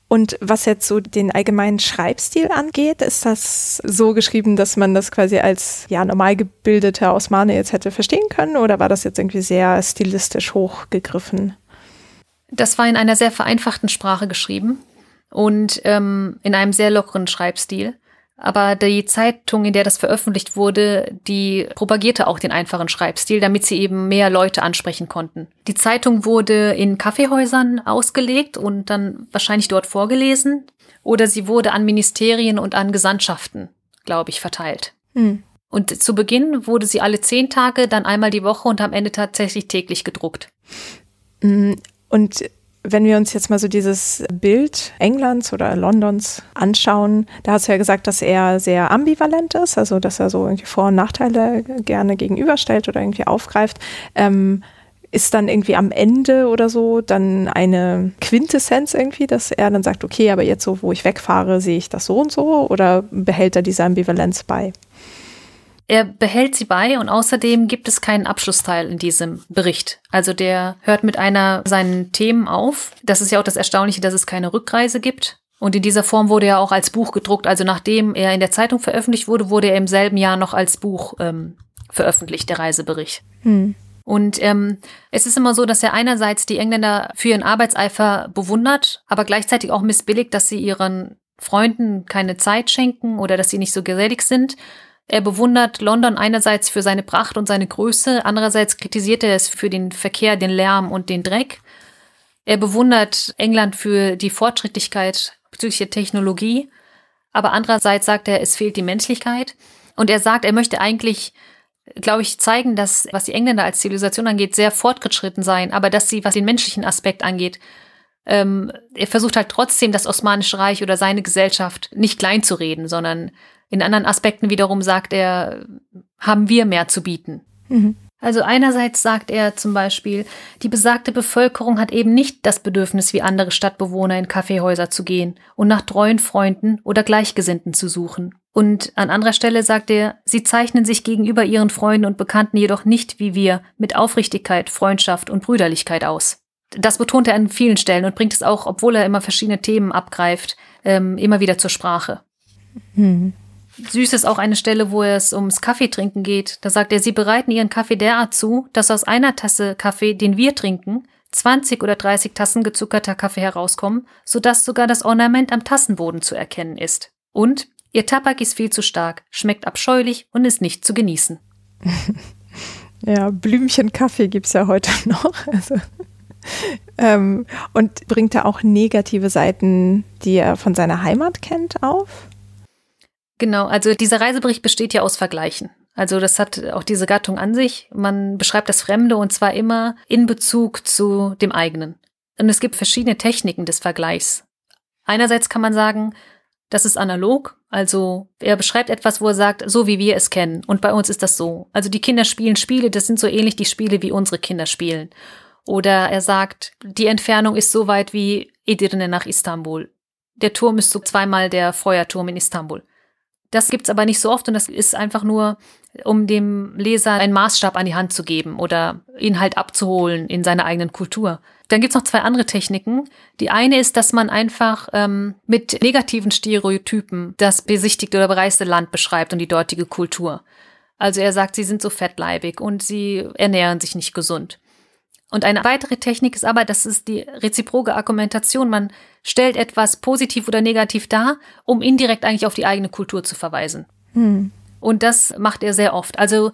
Und was jetzt so den allgemeinen Schreibstil angeht, ist das so geschrieben, dass man das quasi als ja normal gebildeter Osmane jetzt hätte verstehen können oder war das jetzt irgendwie sehr stilistisch hochgegriffen? Das war in einer sehr vereinfachten Sprache geschrieben und ähm, in einem sehr lockeren Schreibstil. Aber die Zeitung, in der das veröffentlicht wurde, die propagierte auch den einfachen Schreibstil, damit sie eben mehr Leute ansprechen konnten. Die Zeitung wurde in Kaffeehäusern ausgelegt und dann wahrscheinlich dort vorgelesen. Oder sie wurde an Ministerien und an Gesandtschaften, glaube ich, verteilt. Hm. Und zu Beginn wurde sie alle zehn Tage, dann einmal die Woche und am Ende tatsächlich täglich gedruckt. Hm, und wenn wir uns jetzt mal so dieses Bild Englands oder Londons anschauen, da hast du ja gesagt, dass er sehr ambivalent ist, also dass er so irgendwie Vor- und Nachteile gerne gegenüberstellt oder irgendwie aufgreift. Ähm, ist dann irgendwie am Ende oder so dann eine Quintessenz irgendwie, dass er dann sagt, okay, aber jetzt so, wo ich wegfahre, sehe ich das so und so oder behält er diese Ambivalenz bei? Er behält sie bei und außerdem gibt es keinen Abschlussteil in diesem Bericht. Also der hört mit einer seinen Themen auf. Das ist ja auch das Erstaunliche, dass es keine Rückreise gibt. Und in dieser Form wurde er auch als Buch gedruckt. Also nachdem er in der Zeitung veröffentlicht wurde, wurde er im selben Jahr noch als Buch ähm, veröffentlicht, der Reisebericht. Hm. Und ähm, es ist immer so, dass er einerseits die Engländer für ihren Arbeitseifer bewundert, aber gleichzeitig auch missbilligt, dass sie ihren Freunden keine Zeit schenken oder dass sie nicht so gesellig sind. Er bewundert London einerseits für seine Pracht und seine Größe, andererseits kritisiert er es für den Verkehr, den Lärm und den Dreck. Er bewundert England für die Fortschrittlichkeit bezüglich der Technologie, aber andererseits sagt er, es fehlt die Menschlichkeit. Und er sagt, er möchte eigentlich, glaube ich, zeigen, dass, was die Engländer als Zivilisation angeht, sehr fortgeschritten seien, aber dass sie, was den menschlichen Aspekt angeht, ähm, er versucht halt trotzdem, das Osmanische Reich oder seine Gesellschaft nicht klein zu reden, sondern in anderen Aspekten wiederum sagt er, haben wir mehr zu bieten. Mhm. Also einerseits sagt er zum Beispiel, die besagte Bevölkerung hat eben nicht das Bedürfnis, wie andere Stadtbewohner in Kaffeehäuser zu gehen und nach treuen Freunden oder Gleichgesinnten zu suchen. Und an anderer Stelle sagt er, sie zeichnen sich gegenüber ihren Freunden und Bekannten jedoch nicht wie wir mit Aufrichtigkeit, Freundschaft und Brüderlichkeit aus. Das betont er an vielen Stellen und bringt es auch, obwohl er immer verschiedene Themen abgreift, ähm, immer wieder zur Sprache. Mhm. Süß ist auch eine Stelle, wo es ums Kaffeetrinken geht. Da sagt er, sie bereiten ihren Kaffee derart zu, dass aus einer Tasse Kaffee, den wir trinken, 20 oder 30 Tassen gezuckerter Kaffee herauskommen, sodass sogar das Ornament am Tassenboden zu erkennen ist. Und ihr Tabak ist viel zu stark, schmeckt abscheulich und ist nicht zu genießen. (laughs) ja, Blümchenkaffee gibt es ja heute (laughs) noch. Also, ähm, und bringt er auch negative Seiten, die er von seiner Heimat kennt, auf? Genau, also dieser Reisebericht besteht ja aus Vergleichen. Also das hat auch diese Gattung an sich. Man beschreibt das Fremde und zwar immer in Bezug zu dem eigenen. Und es gibt verschiedene Techniken des Vergleichs. Einerseits kann man sagen, das ist analog, also er beschreibt etwas, wo er sagt, so wie wir es kennen. Und bei uns ist das so. Also die Kinder spielen Spiele, das sind so ähnlich die Spiele, wie unsere Kinder spielen. Oder er sagt, die Entfernung ist so weit wie Edirne nach Istanbul. Der Turm ist so zweimal der Feuerturm in Istanbul. Das gibt's aber nicht so oft und das ist einfach nur, um dem Leser einen Maßstab an die Hand zu geben oder ihn halt abzuholen in seiner eigenen Kultur. Dann gibt's noch zwei andere Techniken. Die eine ist, dass man einfach ähm, mit negativen Stereotypen das besichtigte oder bereiste Land beschreibt und die dortige Kultur. Also er sagt, sie sind so fettleibig und sie ernähren sich nicht gesund. Und eine weitere Technik ist aber, das ist die reziproke Argumentation. Man stellt etwas positiv oder negativ dar, um indirekt eigentlich auf die eigene Kultur zu verweisen. Hm. Und das macht er sehr oft. Also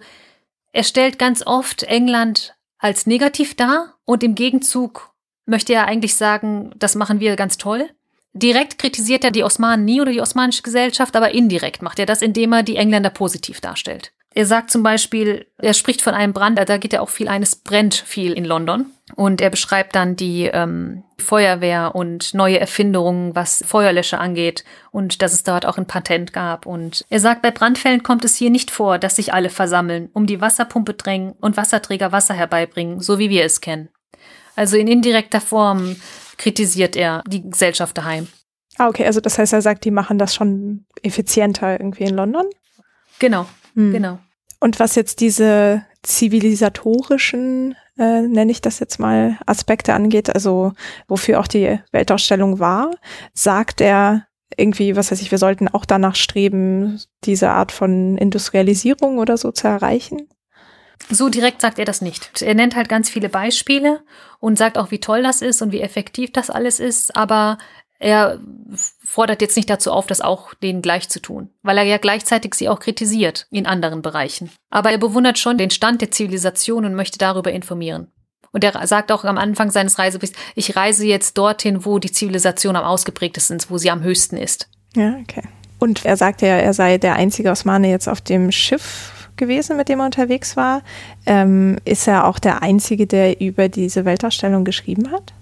er stellt ganz oft England als negativ dar und im Gegenzug möchte er eigentlich sagen, das machen wir ganz toll. Direkt kritisiert er die Osmanen nie oder die osmanische Gesellschaft, aber indirekt macht er das, indem er die Engländer positiv darstellt. Er sagt zum Beispiel, er spricht von einem Brand, da geht ja auch viel ein, es brennt viel in London. Und er beschreibt dann die ähm, Feuerwehr und neue Erfindungen, was Feuerlöscher angeht und dass es dort auch ein Patent gab. Und er sagt, bei Brandfällen kommt es hier nicht vor, dass sich alle versammeln, um die Wasserpumpe drängen und Wasserträger Wasser herbeibringen, so wie wir es kennen. Also in indirekter Form kritisiert er die Gesellschaft daheim. Ah, okay, also das heißt, er sagt, die machen das schon effizienter irgendwie in London? Genau, hm. genau. Und was jetzt diese zivilisatorischen, äh, nenne ich das jetzt mal, Aspekte angeht, also wofür auch die Weltausstellung war, sagt er irgendwie, was weiß ich, wir sollten auch danach streben, diese Art von Industrialisierung oder so zu erreichen? So direkt sagt er das nicht. Er nennt halt ganz viele Beispiele und sagt auch, wie toll das ist und wie effektiv das alles ist, aber er fordert jetzt nicht dazu auf, das auch denen gleich zu tun, weil er ja gleichzeitig sie auch kritisiert in anderen Bereichen. Aber er bewundert schon den Stand der Zivilisation und möchte darüber informieren. Und er sagt auch am Anfang seines Reiseberichts, ich reise jetzt dorthin, wo die Zivilisation am ausgeprägtesten ist, wo sie am höchsten ist. Ja, okay. Und er sagte ja, er sei der einzige Osmane jetzt auf dem Schiff gewesen, mit dem er unterwegs war. Ähm, ist er auch der einzige, der über diese Weltausstellung geschrieben hat?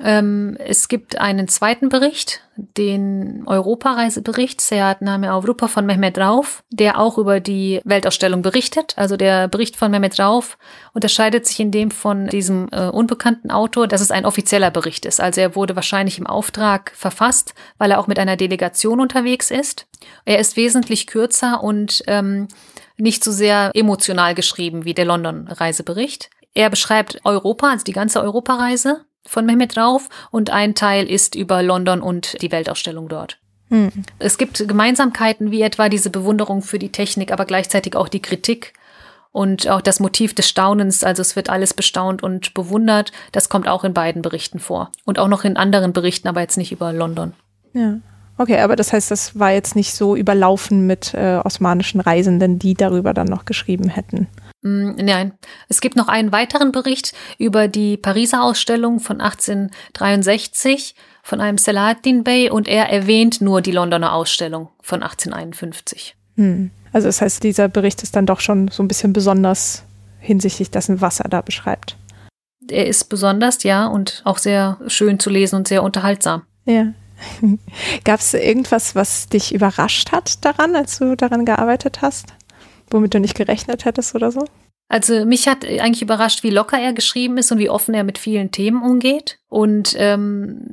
Ähm, es gibt einen zweiten Bericht, den Europareisebericht Seat Name Europa von Mehmet Rauf, der auch über die Weltausstellung berichtet. Also der Bericht von Mehmet Rauf unterscheidet sich in dem von diesem äh, unbekannten Autor, dass es ein offizieller Bericht ist. Also er wurde wahrscheinlich im Auftrag verfasst, weil er auch mit einer Delegation unterwegs ist. Er ist wesentlich kürzer und ähm, nicht so sehr emotional geschrieben wie der London-Reisebericht. Er beschreibt Europa, also die ganze Europareise von Mehmet Rauf und ein Teil ist über London und die Weltausstellung dort. Hm. Es gibt Gemeinsamkeiten wie etwa diese Bewunderung für die Technik, aber gleichzeitig auch die Kritik und auch das Motiv des Staunens, also es wird alles bestaunt und bewundert, das kommt auch in beiden Berichten vor und auch noch in anderen Berichten, aber jetzt nicht über London. Ja. Okay, aber das heißt, das war jetzt nicht so überlaufen mit äh, osmanischen Reisenden, die darüber dann noch geschrieben hätten. Mm, nein, es gibt noch einen weiteren Bericht über die Pariser Ausstellung von 1863 von einem Selahattin Bey und er erwähnt nur die Londoner Ausstellung von 1851. Hm. Also das heißt, dieser Bericht ist dann doch schon so ein bisschen besonders hinsichtlich dessen, was er da beschreibt. Er ist besonders, ja, und auch sehr schön zu lesen und sehr unterhaltsam. Ja. (laughs) Gab es irgendwas, was dich überrascht hat daran, als du daran gearbeitet hast? womit du nicht gerechnet hättest oder so? Also mich hat eigentlich überrascht, wie locker er geschrieben ist und wie offen er mit vielen Themen umgeht und ähm,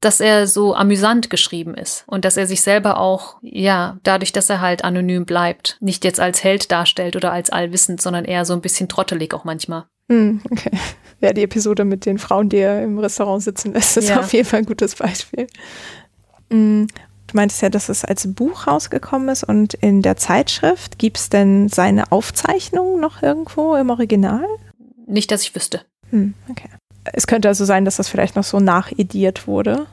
dass er so amüsant geschrieben ist und dass er sich selber auch, ja, dadurch, dass er halt anonym bleibt, nicht jetzt als Held darstellt oder als allwissend, sondern eher so ein bisschen trottelig auch manchmal. Mm, okay. Ja, die Episode mit den Frauen, die er im Restaurant sitzen lässt, ist ja. auf jeden Fall ein gutes Beispiel. Mm, Du meintest ja, dass es als Buch rausgekommen ist und in der Zeitschrift. Gibt es denn seine Aufzeichnungen noch irgendwo im Original? Nicht, dass ich wüsste. Hm, okay. Es könnte also sein, dass das vielleicht noch so nachediert wurde.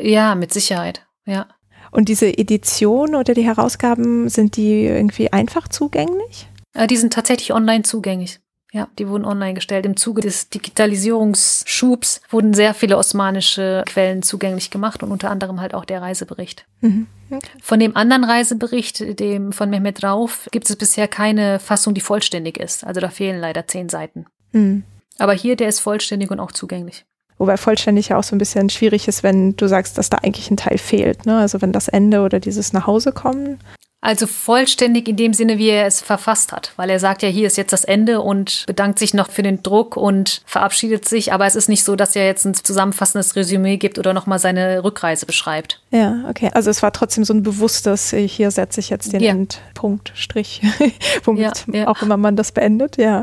Ja, mit Sicherheit, ja. Und diese Edition oder die Herausgaben, sind die irgendwie einfach zugänglich? Äh, die sind tatsächlich online zugänglich. Ja, die wurden online gestellt. Im Zuge des Digitalisierungsschubs wurden sehr viele osmanische Quellen zugänglich gemacht und unter anderem halt auch der Reisebericht. Mhm. Okay. Von dem anderen Reisebericht, dem von Mehmet Rauf, gibt es bisher keine Fassung, die vollständig ist. Also da fehlen leider zehn Seiten. Mhm. Aber hier, der ist vollständig und auch zugänglich. Wobei vollständig ja auch so ein bisschen schwierig ist, wenn du sagst, dass da eigentlich ein Teil fehlt. Ne? Also wenn das Ende oder dieses Nachhausekommen also vollständig in dem Sinne, wie er es verfasst hat, weil er sagt ja, hier ist jetzt das Ende und bedankt sich noch für den Druck und verabschiedet sich, aber es ist nicht so, dass er jetzt ein zusammenfassendes Resümee gibt oder nochmal seine Rückreise beschreibt. Ja, okay. Also es war trotzdem so ein bewusstes, hier setze ich jetzt den ja. Endpunkt, Strich, (laughs) womit ja, ja. auch immer man das beendet, ja.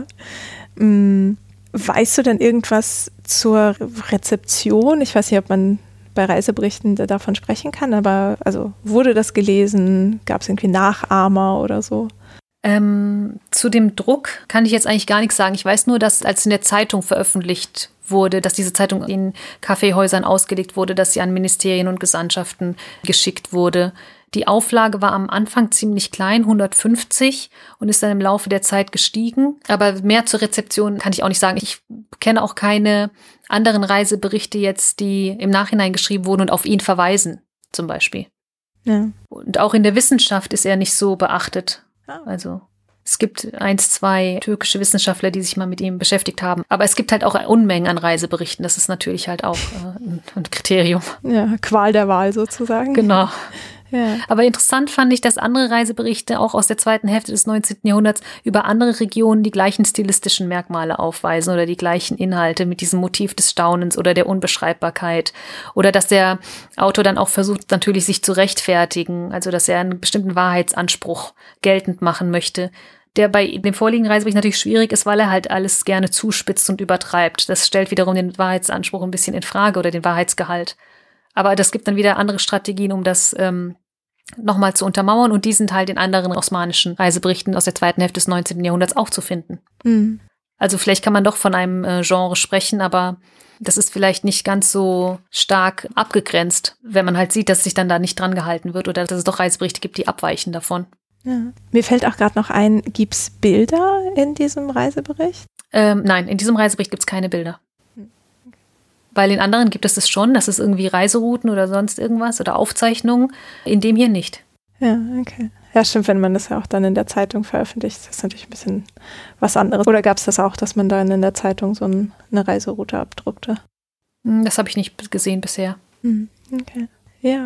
Hm. Weißt du denn irgendwas zur Rezeption? Ich weiß nicht, ob man bei Reiseberichten davon sprechen kann, aber also wurde das gelesen? Gab es irgendwie Nachahmer oder so? Ähm, zu dem Druck kann ich jetzt eigentlich gar nichts sagen. Ich weiß nur, dass als in der Zeitung veröffentlicht wurde, dass diese Zeitung in Kaffeehäusern ausgelegt wurde, dass sie an Ministerien und Gesandtschaften geschickt wurde. Die Auflage war am Anfang ziemlich klein, 150, und ist dann im Laufe der Zeit gestiegen. Aber mehr zur Rezeption kann ich auch nicht sagen. Ich kenne auch keine anderen Reiseberichte jetzt, die im Nachhinein geschrieben wurden und auf ihn verweisen, zum Beispiel. Ja. Und auch in der Wissenschaft ist er nicht so beachtet. Ah. Also es gibt eins, zwei türkische Wissenschaftler, die sich mal mit ihm beschäftigt haben. Aber es gibt halt auch Unmengen an Reiseberichten. Das ist natürlich halt auch äh, ein, ein Kriterium. Ja, Qual der Wahl sozusagen. Genau. (laughs) Aber interessant fand ich, dass andere Reiseberichte auch aus der zweiten Hälfte des 19. Jahrhunderts über andere Regionen die gleichen stilistischen Merkmale aufweisen oder die gleichen Inhalte mit diesem Motiv des Staunens oder der Unbeschreibbarkeit. Oder dass der Autor dann auch versucht, natürlich sich zu rechtfertigen, also dass er einen bestimmten Wahrheitsanspruch geltend machen möchte der bei dem vorliegenden Reisebericht natürlich schwierig ist, weil er halt alles gerne zuspitzt und übertreibt. Das stellt wiederum den Wahrheitsanspruch ein bisschen in Frage oder den Wahrheitsgehalt. Aber das gibt dann wieder andere Strategien, um das ähm, nochmal zu untermauern und die sind halt in anderen osmanischen Reiseberichten aus der zweiten Hälfte des 19. Jahrhunderts auch zu finden. Mhm. Also vielleicht kann man doch von einem äh, Genre sprechen, aber das ist vielleicht nicht ganz so stark abgegrenzt, wenn man halt sieht, dass sich dann da nicht dran gehalten wird oder dass es doch Reiseberichte gibt, die abweichen davon. Ja. Mir fällt auch gerade noch ein, gibt es Bilder in diesem Reisebericht? Ähm, nein, in diesem Reisebericht gibt es keine Bilder. Weil in anderen gibt es das schon, das ist irgendwie Reiserouten oder sonst irgendwas oder Aufzeichnungen. In dem hier nicht. Ja, okay. Ja, stimmt, wenn man das ja auch dann in der Zeitung veröffentlicht, das ist natürlich ein bisschen was anderes. Oder gab es das auch, dass man dann in der Zeitung so ein, eine Reiseroute abdruckte? Hm, das habe ich nicht gesehen bisher. Hm, okay. Ja.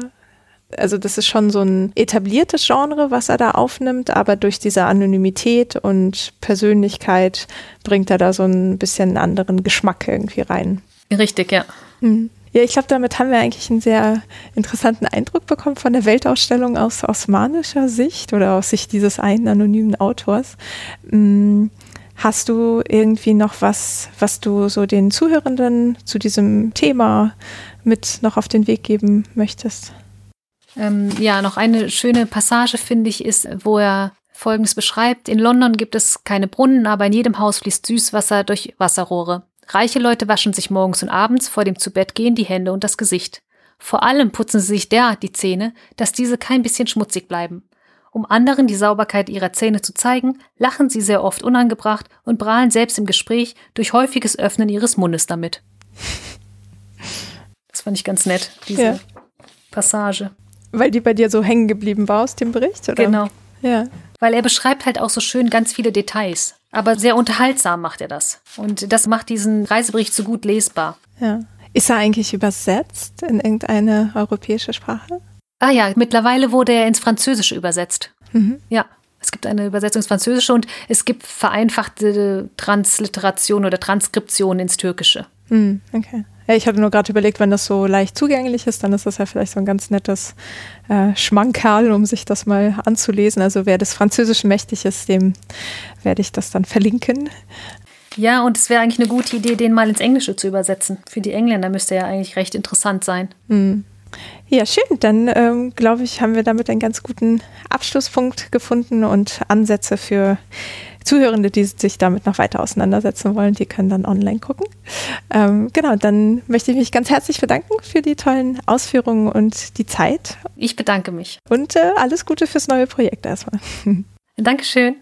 Also das ist schon so ein etabliertes Genre, was er da aufnimmt, aber durch diese Anonymität und Persönlichkeit bringt er da so ein bisschen einen anderen Geschmack irgendwie rein. Richtig, ja. Hm. Ja, ich glaube, damit haben wir eigentlich einen sehr interessanten Eindruck bekommen von der Weltausstellung aus osmanischer Sicht oder aus Sicht dieses einen anonymen Autors. Hm. Hast du irgendwie noch was, was du so den Zuhörenden zu diesem Thema mit noch auf den Weg geben möchtest? Ähm, ja, noch eine schöne Passage finde ich ist, wo er Folgendes beschreibt. In London gibt es keine Brunnen, aber in jedem Haus fließt Süßwasser durch Wasserrohre. Reiche Leute waschen sich morgens und abends vor dem Zubettgehen die Hände und das Gesicht. Vor allem putzen sie sich derart die Zähne, dass diese kein bisschen schmutzig bleiben. Um anderen die Sauberkeit ihrer Zähne zu zeigen, lachen sie sehr oft unangebracht und prahlen selbst im Gespräch durch häufiges Öffnen ihres Mundes damit. (laughs) Das fand ich ganz nett, diese ja. Passage. Weil die bei dir so hängen geblieben war aus dem Bericht, oder? Genau. Ja. Weil er beschreibt halt auch so schön ganz viele Details. Aber sehr unterhaltsam macht er das. Und das macht diesen Reisebericht so gut lesbar. Ja. Ist er eigentlich übersetzt in irgendeine europäische Sprache? Ah ja, mittlerweile wurde er ins Französische übersetzt. Mhm. Ja. Es gibt eine Übersetzung ins Französische und es gibt vereinfachte Transliteration oder Transkription ins Türkische. Mhm, okay. Ja, ich hatte nur gerade überlegt, wenn das so leicht zugänglich ist, dann ist das ja vielleicht so ein ganz nettes äh, Schmankerl, um sich das mal anzulesen. Also wer des Französischen mächtig ist, dem werde ich das dann verlinken. Ja, und es wäre eigentlich eine gute Idee, den mal ins Englische zu übersetzen. Für die Engländer müsste ja eigentlich recht interessant sein. Mhm. Ja, schön. Dann ähm, glaube ich, haben wir damit einen ganz guten Abschlusspunkt gefunden und Ansätze für Zuhörende, die sich damit noch weiter auseinandersetzen wollen, die können dann online gucken. Ähm, genau, dann möchte ich mich ganz herzlich bedanken für die tollen Ausführungen und die Zeit. Ich bedanke mich. Und äh, alles Gute fürs neue Projekt erstmal. (laughs) Dankeschön.